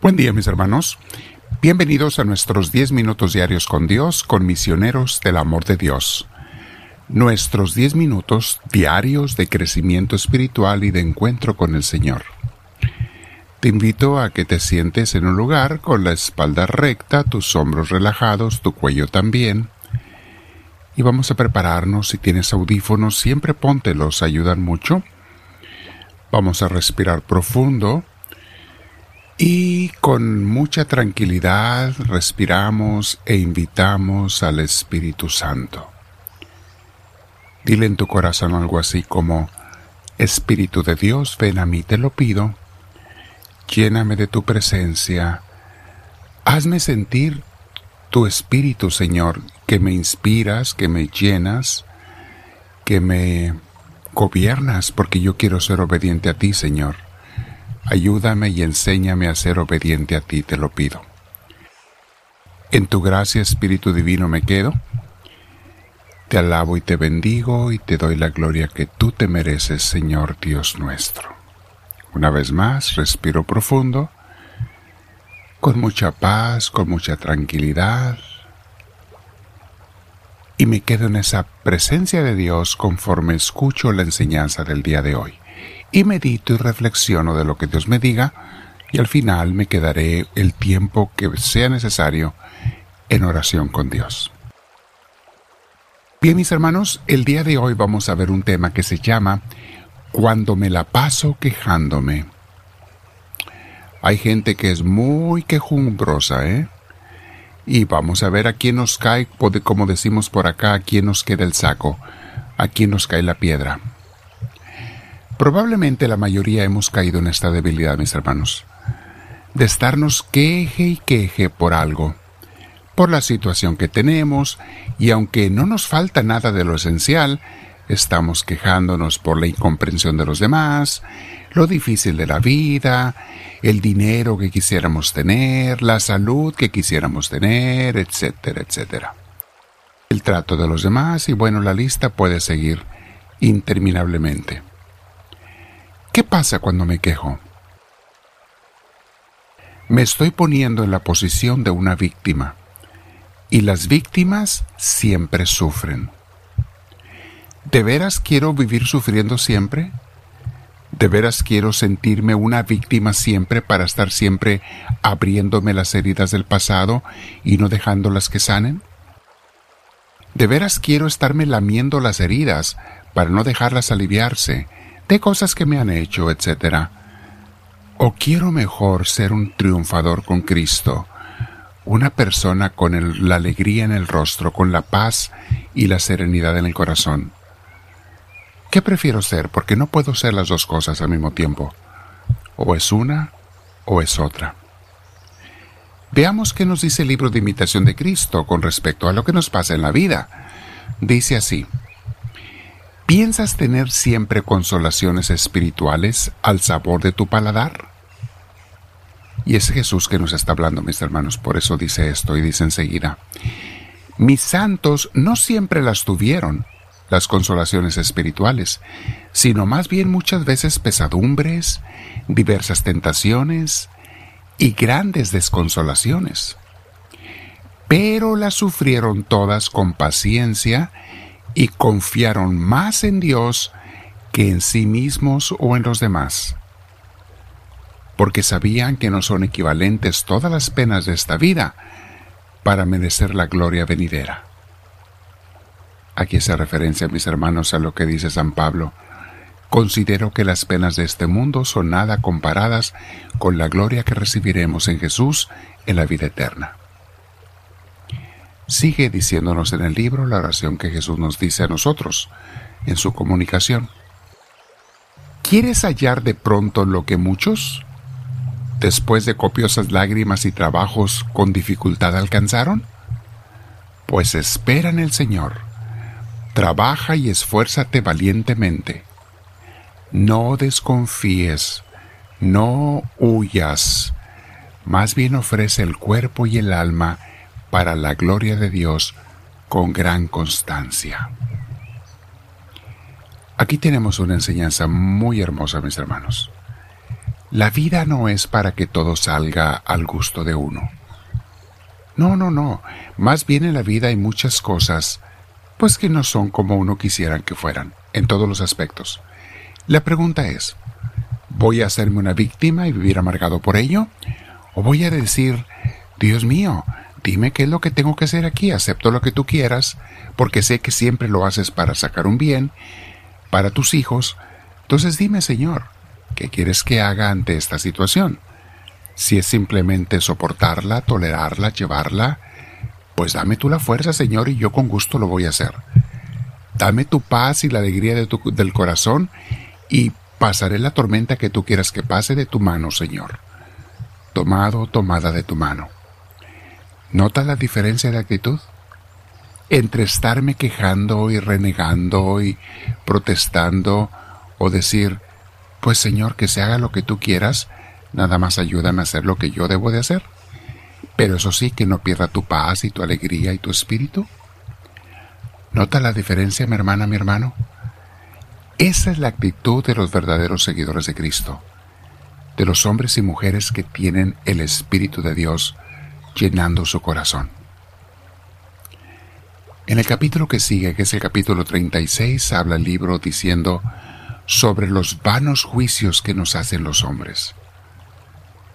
Buen día mis hermanos. Bienvenidos a nuestros 10 minutos diarios con Dios, con misioneros del amor de Dios. Nuestros 10 minutos diarios de crecimiento espiritual y de encuentro con el Señor. Te invito a que te sientes en un lugar con la espalda recta, tus hombros relajados, tu cuello también. Y vamos a prepararnos. Si tienes audífonos, siempre póntelos, ayudan mucho. Vamos a respirar profundo y con mucha tranquilidad respiramos e invitamos al Espíritu Santo. Dile en tu corazón algo así como, Espíritu de Dios, ven a mí, te lo pido lléname de tu presencia. Hazme sentir tu espíritu, Señor, que me inspiras, que me llenas, que me gobiernas, porque yo quiero ser obediente a ti, Señor. Ayúdame y enséñame a ser obediente a ti, te lo pido. En tu gracia, Espíritu Divino, me quedo. Te alabo y te bendigo y te doy la gloria que tú te mereces, Señor Dios nuestro. Una vez más, respiro profundo, con mucha paz, con mucha tranquilidad, y me quedo en esa presencia de Dios conforme escucho la enseñanza del día de hoy. Y medito y reflexiono de lo que Dios me diga, y al final me quedaré el tiempo que sea necesario en oración con Dios. Bien, mis hermanos, el día de hoy vamos a ver un tema que se llama cuando me la paso quejándome. Hay gente que es muy quejumbrosa, ¿eh? Y vamos a ver a quién nos cae, como decimos por acá, a quién nos queda el saco, a quién nos cae la piedra. Probablemente la mayoría hemos caído en esta debilidad, mis hermanos, de estarnos queje y queje por algo, por la situación que tenemos, y aunque no nos falta nada de lo esencial, estamos quejándonos por la incomprensión de los demás, lo difícil de la vida, el dinero que quisiéramos tener, la salud que quisiéramos tener, etcétera, etcétera. El trato de los demás y bueno, la lista puede seguir interminablemente. ¿Qué pasa cuando me quejo? Me estoy poniendo en la posición de una víctima y las víctimas siempre sufren. ¿De veras quiero vivir sufriendo siempre? ¿De veras quiero sentirme una víctima siempre para estar siempre abriéndome las heridas del pasado y no dejándolas que sanen? ¿De veras quiero estarme lamiendo las heridas para no dejarlas aliviarse de cosas que me han hecho, etcétera? ¿O quiero mejor ser un triunfador con Cristo, una persona con la alegría en el rostro, con la paz y la serenidad en el corazón? ¿Qué prefiero ser? Porque no puedo ser las dos cosas al mismo tiempo. O es una o es otra. Veamos qué nos dice el libro de imitación de Cristo con respecto a lo que nos pasa en la vida. Dice así, ¿piensas tener siempre consolaciones espirituales al sabor de tu paladar? Y es Jesús que nos está hablando, mis hermanos, por eso dice esto y dice enseguida, mis santos no siempre las tuvieron, las consolaciones espirituales, sino más bien muchas veces pesadumbres, diversas tentaciones y grandes desconsolaciones. Pero las sufrieron todas con paciencia y confiaron más en Dios que en sí mismos o en los demás, porque sabían que no son equivalentes todas las penas de esta vida para merecer la gloria venidera. Aquí hace referencia, mis hermanos, a lo que dice San Pablo. Considero que las penas de este mundo son nada comparadas con la gloria que recibiremos en Jesús en la vida eterna. Sigue diciéndonos en el libro la oración que Jesús nos dice a nosotros en su comunicación. ¿Quieres hallar de pronto lo que muchos, después de copiosas lágrimas y trabajos con dificultad alcanzaron? Pues espera en el Señor Trabaja y esfuérzate valientemente. No desconfíes, no huyas, más bien ofrece el cuerpo y el alma para la gloria de Dios con gran constancia. Aquí tenemos una enseñanza muy hermosa, mis hermanos. La vida no es para que todo salga al gusto de uno. No, no, no. Más bien en la vida hay muchas cosas, pues que no son como uno quisiera que fueran, en todos los aspectos. La pregunta es, ¿voy a hacerme una víctima y vivir amargado por ello? ¿O voy a decir, Dios mío, dime qué es lo que tengo que hacer aquí, acepto lo que tú quieras, porque sé que siempre lo haces para sacar un bien, para tus hijos, entonces dime, Señor, ¿Qué quieres que haga ante esta situación? Si es simplemente soportarla, tolerarla, llevarla, pues dame tú la fuerza, Señor, y yo con gusto lo voy a hacer. Dame tu paz y la alegría del corazón y pasaré la tormenta que tú quieras que pase de tu mano, Señor. Tomado, tomada de tu mano. ¿Nota la diferencia de actitud? Entre estarme quejando y renegando y protestando o decir, pues Señor, que se haga lo que tú quieras, nada más ayúdame a hacer lo que yo debo de hacer. Pero eso sí, que no pierda tu paz y tu alegría y tu espíritu. ¿Nota la diferencia, mi hermana, mi hermano? Esa es la actitud de los verdaderos seguidores de Cristo, de los hombres y mujeres que tienen el Espíritu de Dios llenando su corazón. En el capítulo que sigue, que es el capítulo 36, habla el libro diciendo, sobre los vanos juicios que nos hacen los hombres.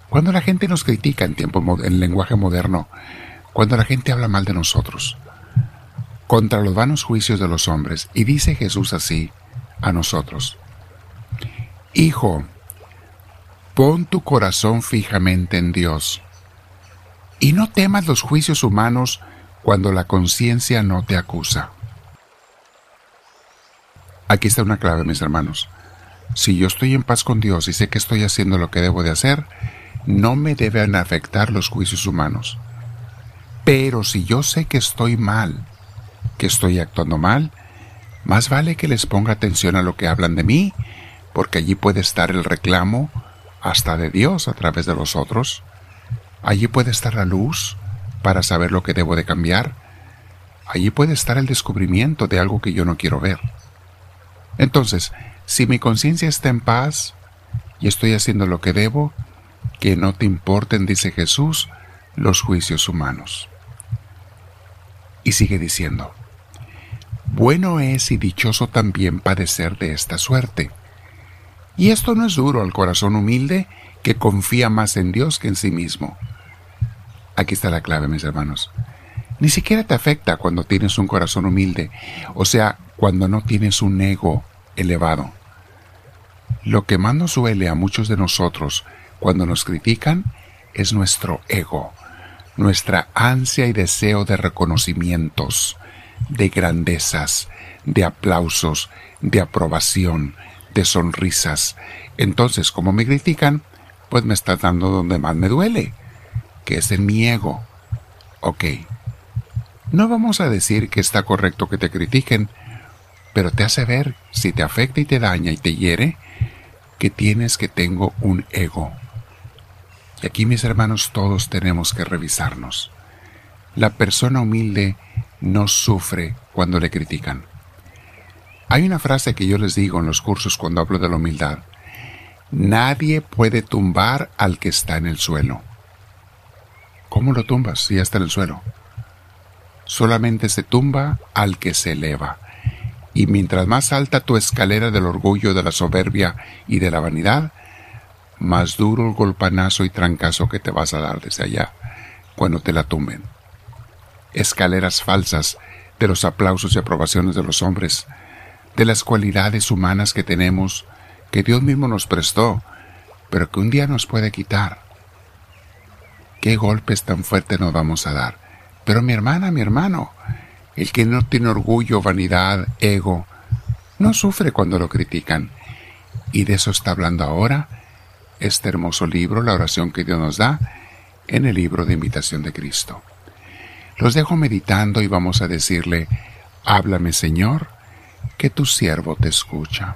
Cuando la gente nos critica en tiempo en lenguaje moderno, cuando la gente habla mal de nosotros, contra los vanos juicios de los hombres, y dice Jesús así a nosotros: Hijo, pon tu corazón fijamente en Dios, y no temas los juicios humanos cuando la conciencia no te acusa. Aquí está una clave, mis hermanos. Si yo estoy en paz con Dios y sé que estoy haciendo lo que debo de hacer, no me deben afectar los juicios humanos. Pero si yo sé que estoy mal, que estoy actuando mal, más vale que les ponga atención a lo que hablan de mí, porque allí puede estar el reclamo hasta de Dios a través de los otros. Allí puede estar la luz para saber lo que debo de cambiar. Allí puede estar el descubrimiento de algo que yo no quiero ver. Entonces, si mi conciencia está en paz y estoy haciendo lo que debo, que no te importen, dice Jesús, los juicios humanos. Y sigue diciendo, bueno es y dichoso también padecer de esta suerte. Y esto no es duro al corazón humilde que confía más en Dios que en sí mismo. Aquí está la clave, mis hermanos. Ni siquiera te afecta cuando tienes un corazón humilde, o sea, cuando no tienes un ego elevado. Lo que más nos duele a muchos de nosotros cuando nos critican es nuestro ego, nuestra ansia y deseo de reconocimientos, de grandezas, de aplausos, de aprobación, de sonrisas. Entonces, como me critican, pues me está dando donde más me duele, que es en mi ego. Ok. No vamos a decir que está correcto que te critiquen, pero te hace ver, si te afecta y te daña y te hiere, que tienes que tengo un ego. Y aquí mis hermanos todos tenemos que revisarnos. La persona humilde no sufre cuando le critican. Hay una frase que yo les digo en los cursos cuando hablo de la humildad. Nadie puede tumbar al que está en el suelo. ¿Cómo lo tumbas si ya está en el suelo? Solamente se tumba al que se eleva y mientras más alta tu escalera del orgullo, de la soberbia y de la vanidad, más duro el golpanazo y trancazo que te vas a dar desde allá cuando te la tumben. Escaleras falsas de los aplausos y aprobaciones de los hombres, de las cualidades humanas que tenemos, que Dios mismo nos prestó, pero que un día nos puede quitar. ¿Qué golpes tan fuertes nos vamos a dar? Pero mi hermana, mi hermano, el que no tiene orgullo, vanidad, ego, no sufre cuando lo critican. Y de eso está hablando ahora este hermoso libro, la oración que Dios nos da, en el libro de Invitación de Cristo. Los dejo meditando y vamos a decirle, háblame Señor, que tu siervo te escucha.